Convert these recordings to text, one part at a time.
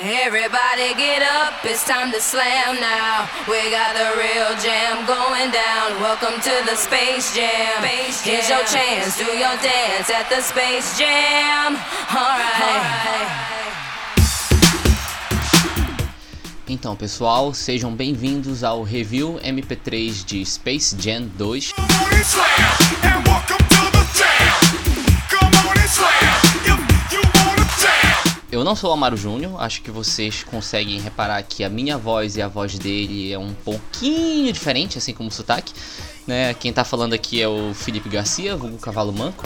Everybody get up, it's time to slam now. We got the real jam going down. Welcome to the Space Jam. Space jam. Here's your chance, do your dance at the Space Jam. Alright. All Então, pessoal, sejam bem-vindos ao review MP3 de Space Jam 2. Eu não sou o Amaro Júnior, acho que vocês conseguem reparar que a minha voz e a voz dele é um pouquinho diferente, assim como o sotaque. Né? Quem tá falando aqui é o Felipe Garcia, vulgo Cavalo Manco.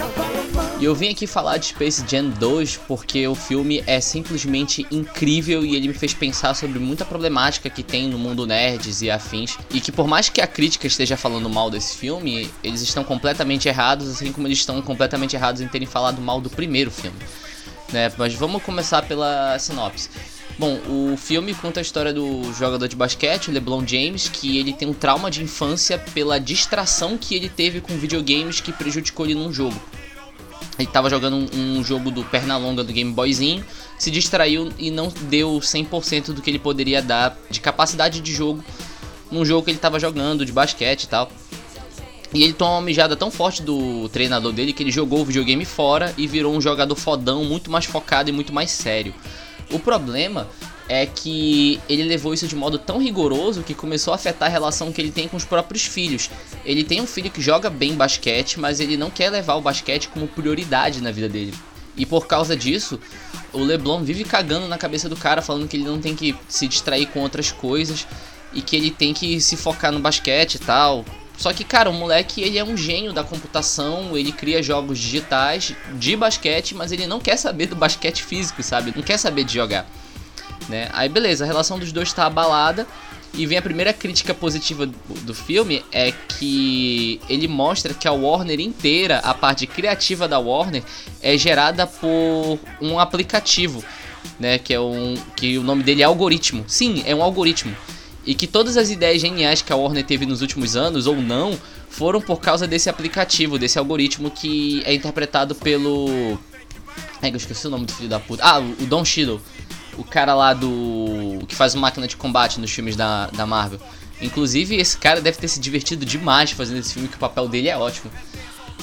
E eu vim aqui falar de Space Jam 2 porque o filme é simplesmente incrível e ele me fez pensar sobre muita problemática que tem no mundo nerds e afins. E que por mais que a crítica esteja falando mal desse filme, eles estão completamente errados, assim como eles estão completamente errados em terem falado mal do primeiro filme né? Mas vamos começar pela sinopse. Bom, o filme conta a história do jogador de basquete, LeBron James, que ele tem um trauma de infância pela distração que ele teve com videogames que prejudicou ele num jogo. Ele estava jogando um, um, jogo do Pernalonga do Game Boyzinho, se distraiu e não deu 100% do que ele poderia dar de capacidade de jogo num jogo que ele estava jogando de basquete e tal. E ele tomou uma mijada tão forte do treinador dele que ele jogou o videogame fora e virou um jogador fodão, muito mais focado e muito mais sério. O problema é que ele levou isso de modo tão rigoroso que começou a afetar a relação que ele tem com os próprios filhos. Ele tem um filho que joga bem basquete, mas ele não quer levar o basquete como prioridade na vida dele. E por causa disso, o LeBron vive cagando na cabeça do cara, falando que ele não tem que se distrair com outras coisas e que ele tem que se focar no basquete e tal. Só que, cara, o moleque ele é um gênio da computação, ele cria jogos digitais de basquete, mas ele não quer saber do basquete físico, sabe? Não quer saber de jogar. Né? Aí beleza, a relação dos dois tá abalada. E vem a primeira crítica positiva do filme é que ele mostra que a Warner inteira, a parte criativa da Warner, é gerada por um aplicativo, né? Que é um. que o nome dele é algoritmo. Sim, é um algoritmo. E que todas as ideias geniais que a Warner teve nos últimos anos, ou não, foram por causa desse aplicativo, desse algoritmo que é interpretado pelo. É, eu esqueci o nome do filho da puta. Ah, o Don Cheadle. O cara lá do. que faz máquina de combate nos filmes da, da Marvel. Inclusive, esse cara deve ter se divertido demais fazendo esse filme, que o papel dele é ótimo.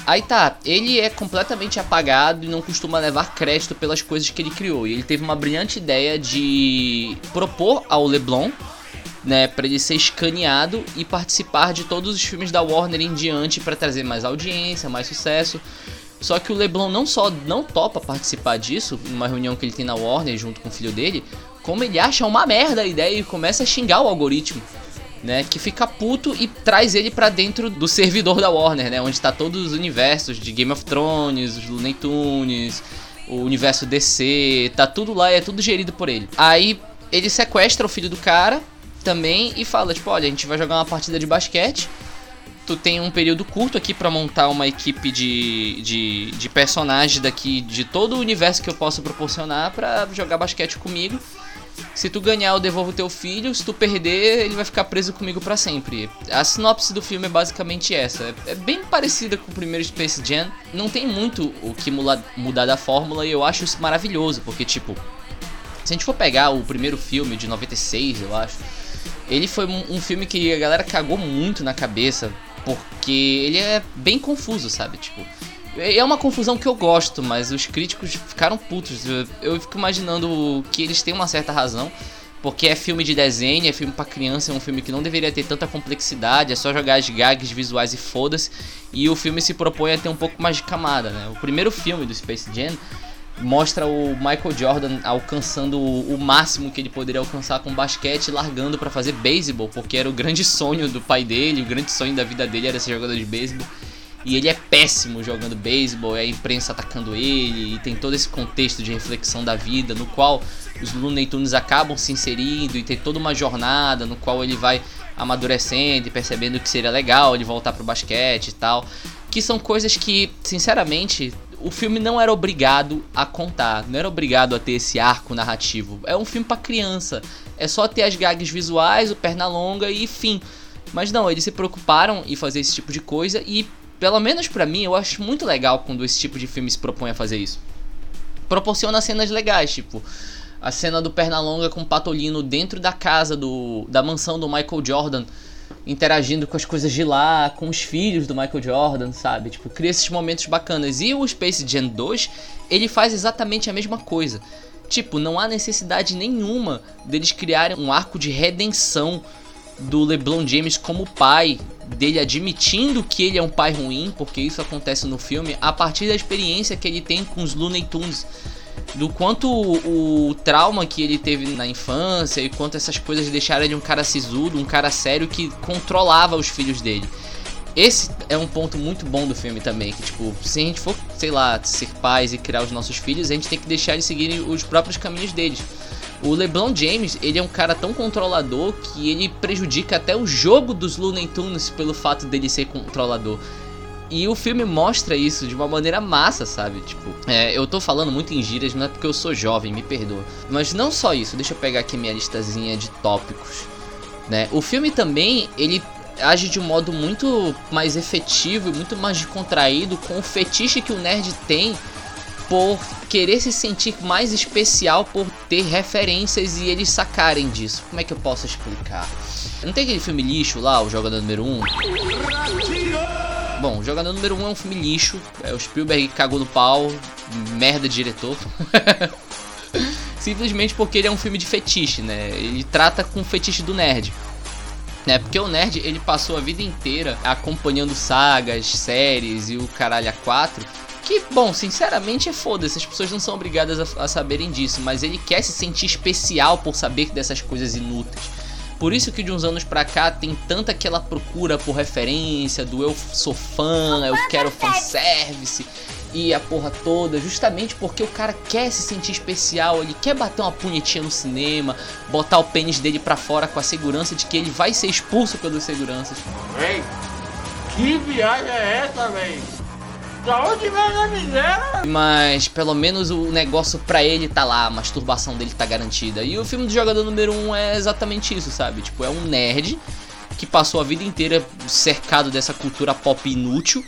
Aí tá, ele é completamente apagado e não costuma levar crédito pelas coisas que ele criou. E ele teve uma brilhante ideia de propor ao Leblon né, para ele ser escaneado e participar de todos os filmes da Warner em diante para trazer mais audiência, mais sucesso. Só que o LeBron não só não topa participar disso, numa reunião que ele tem na Warner junto com o filho dele, como ele acha uma merda a ideia e começa a xingar o algoritmo, né, que fica puto e traz ele para dentro do servidor da Warner, né, onde está todos os universos de Game of Thrones, os Looney Tunes, o universo DC, tá tudo lá e é tudo gerido por ele. Aí ele sequestra o filho do cara também e fala, tipo, olha, a gente vai jogar uma partida de basquete. Tu tem um período curto aqui para montar uma equipe de, de, de personagens daqui de todo o universo que eu posso proporcionar para jogar basquete comigo. Se tu ganhar, eu devolvo teu filho. Se tu perder, ele vai ficar preso comigo para sempre. A sinopse do filme é basicamente essa. É bem parecida com o primeiro Space Jam. Não tem muito o que mudar da fórmula e eu acho isso maravilhoso, porque tipo, se a gente for pegar o primeiro filme de 96, eu acho, ele foi um, filme que a galera cagou muito na cabeça, porque ele é bem confuso, sabe? Tipo, é uma confusão que eu gosto, mas os críticos ficaram putos. Eu, eu fico imaginando que eles têm uma certa razão, porque é filme de desenho, é filme para criança, é um filme que não deveria ter tanta complexidade, é só jogar as gags visuais e foda-se. E o filme se propõe a ter um pouco mais de camada, né? O primeiro filme do Space Jam mostra o Michael Jordan alcançando o, máximo que ele poderia alcançar com basquete, largando para fazer beisebol, porque era o grande sonho do pai dele, o grande sonho da vida dele era ser jogador de beisebol. E ele é péssimo jogando beisebol, é a imprensa atacando ele, e tem todo esse contexto de reflexão da vida, no qual os Looney Tunes acabam se inserindo, e tem toda uma jornada no qual ele vai amadurecendo e percebendo que seria legal ele voltar pro basquete e tal. Que são coisas que, sinceramente, o filme não era obrigado a contar, não era obrigado a ter esse arco narrativo. É um filme para criança. É só ter as gags visuais, o perna longa e fim. Mas não, eles se preocuparam em fazer esse tipo de coisa e, pelo menos para mim, eu acho muito legal quando esse tipo de filme se propõe a fazer isso. Proporciona cenas legais, tipo, A cena do Pernalonga com o Patolino dentro da casa do da mansão do Michael Jordan, interagindo com as coisas de lá, com os filhos do Michael Jordan, sabe? Tipo, cria esses momentos bacanas. E o Space Jam 2, ele faz exatamente a mesma coisa. Tipo, não há necessidade nenhuma deles criarem um arco de redenção do LeBron James como pai, dele admitindo que ele é um pai ruim, porque isso acontece no filme, a partir da experiência que ele tem com os Looney Tunes. Do quanto o, o trauma que ele teve na infância e quanto essas coisas deixaram ele um cara sisudo, um cara sério que controlava os filhos dele. Esse é um ponto muito bom do filme também, que tipo, se a gente for, sei lá, ser pais e criar os nossos filhos, a gente tem que deixar eles seguirem os próprios caminhos deles. O LeBron James, ele é um cara tão controlador que ele prejudica até o jogo dos Looney Tunes pelo fato dele ser controlador. E o filme mostra isso de uma maneira massa, sabe? Tipo, é, eu tô falando muito em gírias, não é porque eu sou jovem, me perdoa. Mas não só isso, deixa eu pegar aqui minha listazinha de tópicos. Né? O filme também, ele age de um modo muito mais efetivo e muito mais contraído com o fetiche que o nerd tem por querer se sentir mais especial por ter referências e eles sacarem disso. Como é que eu posso explicar? Não tem aquele filme lixo lá, o Jogador Número 1? Bom, Jogador Número 1 é um filme lixo. É o Spielberg cagou no pau, merda de diretor. Simplesmente porque ele é um filme de fetiche, né? Ele trata com o fetiche do nerd. Né? Porque o nerd ele passou a vida inteira acompanhando sagas, séries e o caralho a 4 que, bom, sinceramente é foda-se, as pessoas não são obrigadas a, a, saberem disso, mas ele quer se sentir especial por saber dessas coisas inúteis. Por isso que de uns anos pra cá tem tanta aquela procura por referência, do eu sou fã, eu quero fanservice e a porra toda, justamente porque o cara quer se sentir especial, ele quer bater uma punhetinha no cinema, botar o pênis dele pra fora com a segurança de que ele vai ser expulso pelos seguranças. Véi, que viagem é essa, véi? Da onde vem a miséria? Mas pelo menos o negócio pra ele tá lá, a masturbação dele tá garantida. E o filme do jogador número 1 um é exatamente isso, sabe? Tipo, é um nerd que passou a vida inteira cercado dessa cultura pop inútil.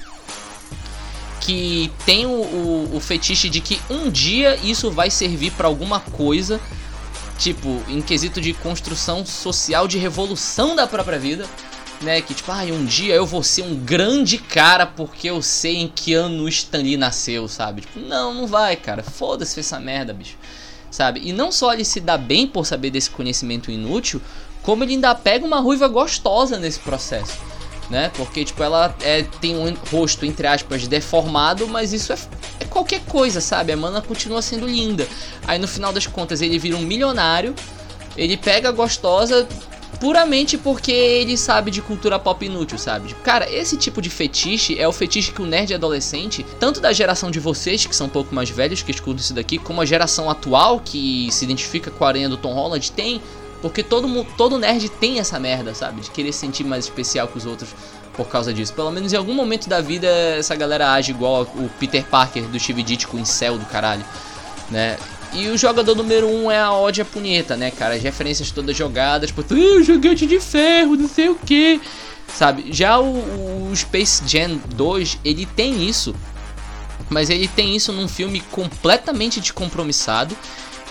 Que tem o, o, o fetiche de que um dia isso vai servir para alguma coisa. Tipo, em quesito de construção social, de revolução da própria vida né? Que tipo, ah, um dia eu vou ser um grande cara porque eu sei em que ano o Stan Lee nasceu, sabe? Tipo, não, não vai, cara. Foda-se essa merda, bicho. Sabe? E não só ele se dá bem por saber desse conhecimento inútil, como ele ainda pega uma ruiva gostosa nesse processo. Né? Porque, tipo, ela é, tem um rosto, entre aspas, deformado, mas isso é, é qualquer coisa, sabe? A mana continua sendo linda. Aí no final das contas ele vira um milionário, ele pega a gostosa, puramente porque ele sabe de cultura pop inútil, sabe? Cara, esse tipo de fetiche é o fetiche que o nerd adolescente, tanto da geração de vocês, que são um pouco mais velhos, que escutam isso daqui, como a geração atual, que se identifica com a aranha do Tom Holland, tem. Porque todo, todo nerd tem essa merda, sabe? De querer se sentir mais especial que os outros por causa disso. Pelo menos em algum momento da vida, essa galera age igual o Peter Parker do Steve Ditko em céu do caralho, né? E o jogador número 1 um é a ódia punheta, né, cara? As referências todas jogadas, tipo, uh, de ferro, não sei o que. Sabe? Já o, o Space Jam 2, ele tem isso. Mas ele tem isso num filme completamente descompromissado.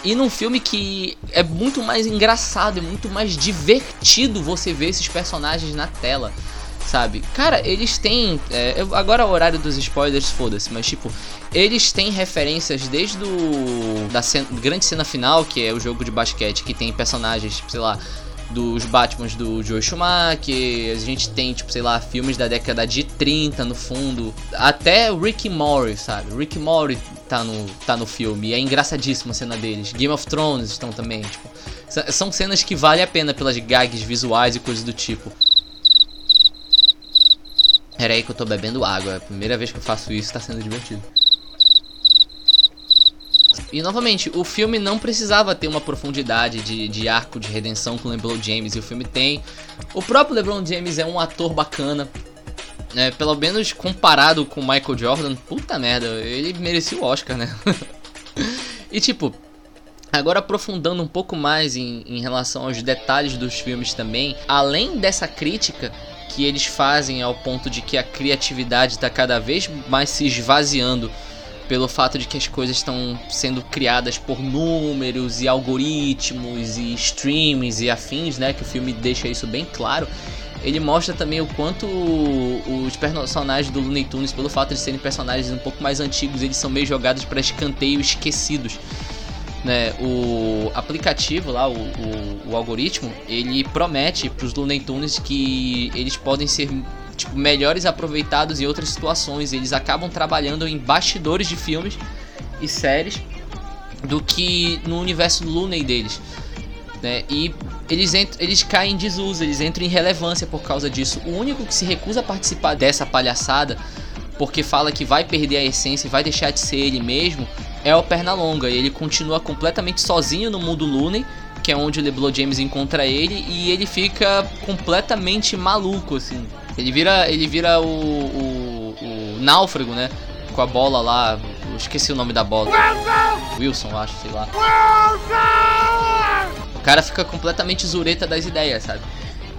E num filme que é muito mais engraçado, é muito mais divertido você ver esses personagens na tela sabe? Cara, eles têm. É, agora é o horário dos spoilers, foda-se, mas tipo, eles têm referências desde do, da grande cena final, que é o jogo de basquete, que tem personagens, tipo, sei lá, dos Batmans do Joe Schumacher, a gente tem, tipo, sei lá, filmes da década de 30 no fundo, até Rick Morty, sabe? Rick Morty tá no, tá no filme, é engraçadíssima a cena deles. Game of Thrones estão também, tipo, são cenas que vale a pena pelas gags visuais e coisas do tipo. Pera aí que eu tô bebendo água. É a primeira vez que eu faço isso, tá sendo divertido. E novamente, o filme não precisava ter uma profundidade de, de arco de redenção com o LeBron James. E o filme tem. O próprio LeBron James é um ator bacana. É, pelo menos comparado com Michael Jordan, puta merda, ele merecia o Oscar, né? e tipo, Agora aprofundando um pouco mais em, em, relação aos detalhes dos filmes também, além dessa crítica que eles fazem ao ponto de que a criatividade está cada vez mais se esvaziando pelo fato de que as coisas estão sendo criadas por números e algoritmos e streams e afins, né? Que o filme deixa isso bem claro. Ele mostra também o quanto os personagens do Looney Tunes, pelo fato de serem personagens um pouco mais antigos, eles são meio jogados para escanteio esquecidos. Né, o aplicativo lá, o, o, o algoritmo, ele promete para os Looney Tunes que eles podem ser tipo, melhores aproveitados em outras situações. Eles acabam trabalhando em bastidores de filmes e séries do que no universo Looney deles. Né? E eles, eles caem em desuso, eles entram em relevância por causa disso. O único que se recusa a participar dessa palhaçada, porque fala que vai perder a essência e vai deixar de ser ele mesmo, é o Pernalonga. E ele continua completamente sozinho no mundo Looney, que é onde o LeBron James encontra ele, e ele fica completamente maluco, assim. Ele vira, ele vira o, o, o náufrago, né? Com a bola lá. Eu esqueci o nome da bola. Wilson, eu acho, sei lá. O cara fica completamente zureta das ideias, sabe?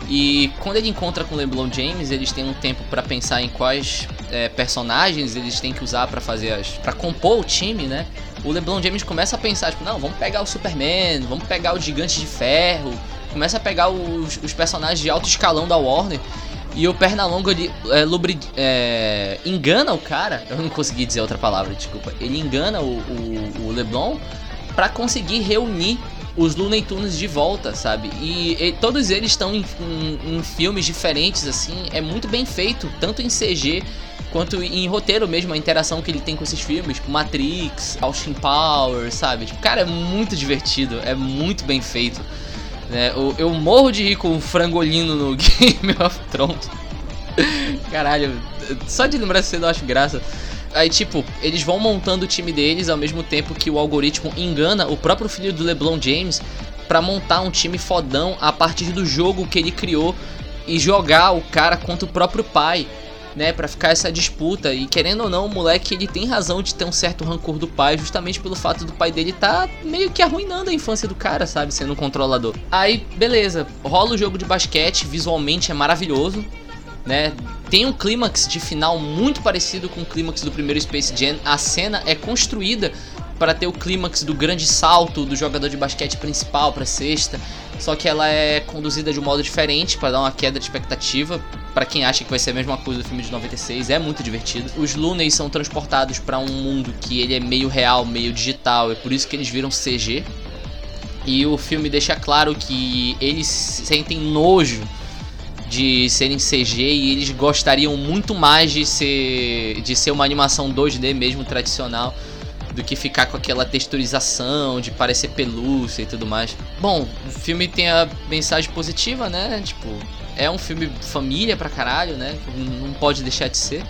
E quando ele encontra com o LeBron James, eles têm um tempo para pensar em quais é, personagens eles têm que usar para fazer as, para compor o time, né? O LeBron James começa a pensar, tipo, não, vamos pegar o Superman, vamos pegar o Gigante de Ferro, começa a pegar os, os personagens de alto escalão da Warner e o Pernalonga ele, é, lubri, é, engana o cara. Eu não consegui dizer outra palavra, desculpa. Ele engana o, o, o Leblon para conseguir reunir os Looney Tunes de volta, sabe? E, e todos eles estão em, em, em, filmes diferentes, assim. É muito bem feito, tanto em CG quanto em roteiro mesmo, a interação que ele tem com esses filmes, tipo Matrix, Austin Power, sabe? Tipo, cara, é muito divertido, é muito bem feito. Né? Eu, eu morro de rir com o frangolino no Game of Thrones. Caralho, só de lembrar você eu acho graça. Aí, tipo, eles vão montando o time deles ao mesmo tempo que o algoritmo engana o próprio filho do LeBron James para montar um time fodão a partir do jogo que ele criou e jogar o cara contra o próprio pai né, para ficar essa disputa. E querendo ou não, o moleque ele tem razão de ter um certo rancor do pai, justamente pelo fato do pai dele tá meio que arruinando a infância do cara, sabe, sendo um controlador. Aí, beleza, rola o jogo de basquete, visualmente é maravilhoso, né? Tem um clímax de final muito parecido com o clímax do primeiro Space Jam. A cena é construída para ter o clímax do grande salto do jogador de basquete principal para sexta, só que ela é conduzida de um modo diferente para dar uma queda de expectativa. Para quem acha que vai ser a mesma coisa do filme de 96, é muito divertido. Os Looney são transportados para um mundo que ele é meio real, meio digital, é por isso que eles viram CG. E o filme deixa claro que eles sentem nojo de serem CG e eles gostariam muito mais de ser de ser uma animação 2D mesmo tradicional do que ficar com aquela texturização de parecer pelúcia e tudo mais. Bom, o filme tem a mensagem positiva, né? Tipo, é um filme família pra caralho, né? Não pode deixar de ser.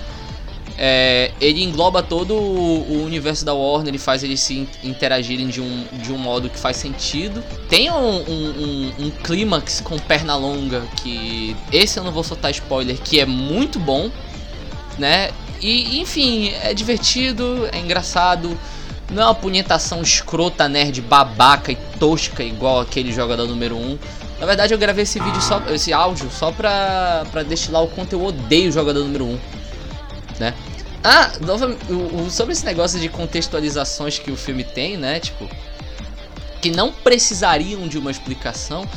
É, ele engloba todo o, universo da Warner, ele faz eles se interagirem de um, de um modo que faz sentido. Tem um, um, um, um clímax com perna longa, que esse eu não vou soltar spoiler, que é muito bom, né? E enfim, é divertido, é engraçado. Não é uma punhetação escrota, nerd, babaca e tosca igual aquele jogador número 1. Na verdade, eu gravei esse vídeo só, esse áudio só pra, pra destilar o quanto eu odeio o jogador número 1. Né? Ah, sobre esse negócio de contextualizações que o filme tem, né? Tipo, que não precisariam de uma explicação.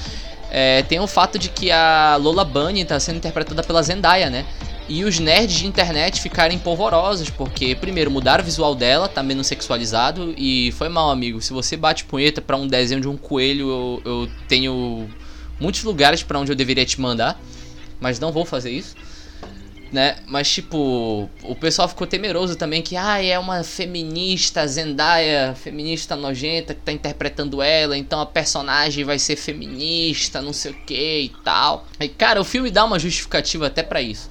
É, tem o fato de que a Lola Bunny está sendo interpretada pela Zendaya, né? e os nerds de internet ficarem polvorosos, porque, primeiro, mudaram o visual dela, tá menos sexualizado, e foi mal, amigo. Se você bate punheta para um desenho de um coelho, eu, eu tenho muitos lugares para onde eu deveria te mandar, mas não vou fazer isso. Né? Mas tipo, o pessoal ficou temeroso também que ah, é uma feminista Zendaya, feminista nojenta que tá interpretando ela, então a personagem vai ser feminista, não sei o que e tal. E cara, o filme dá uma justificativa até para isso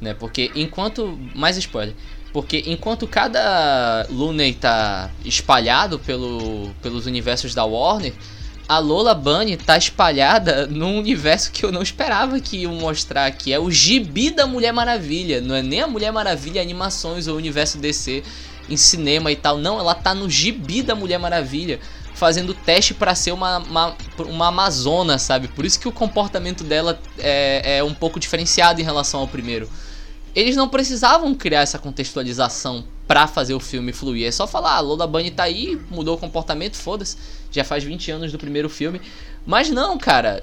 né? Porque enquanto mais spoiler, porque enquanto cada Looney tá espalhado pelo, pelos universos da Warner, a Lola Bunny tá espalhada num universo que eu não esperava que iam mostrar, que é o gibi da Mulher Maravilha. Não é nem a Mulher Maravilha animações ou o universo DC em cinema e tal. Não, ela tá no gibi da Mulher Maravilha, fazendo teste para ser uma, uma, uma Amazona, sabe? Por isso que o comportamento dela é, é um pouco diferenciado em relação ao primeiro eles não precisavam criar essa contextualização pra fazer o filme fluir. É só falar, ah, Lola Bunny tá aí, mudou o comportamento, foda-se. Já faz 20 anos do primeiro filme. Mas não, cara.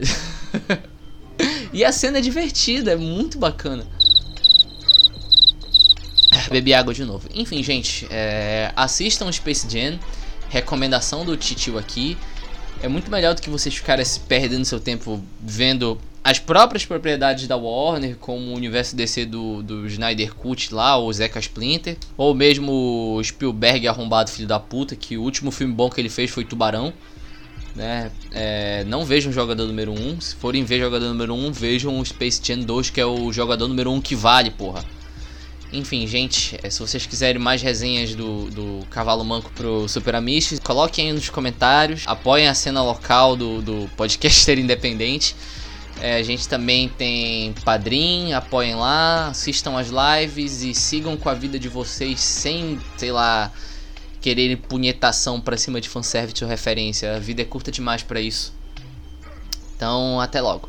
e a cena é divertida, é muito bacana. Bebi água de novo. Enfim, gente, é... assistam Space Jam. Recomendação do Titio aqui. É muito melhor do que vocês ficarem perdendo seu tempo vendo as próprias propriedades da Warner, como o universo DC do, do Snyder Cut lá, ou Zeca Splinter, ou mesmo Spielberg arrombado filho da puta, que o último filme bom que ele fez foi Tubarão. Né? É, não vejam jogador número 1. Se forem ver jogador número 1, vejam o Space Jam 2, que é o jogador número 1 que vale, porra. Enfim, gente, é, se vocês quiserem mais resenhas do, do Cavalo Manco pro Super Amish, coloquem aí nos comentários, apoiem a cena local do, do podcaster independente. É, a gente também tem Padrim, apoiem lá, assistam as lives e sigam com a vida de vocês sem, sei lá, quererem punhetação pra cima de fanservice ou referência. A vida é curta demais para isso. Então, até logo.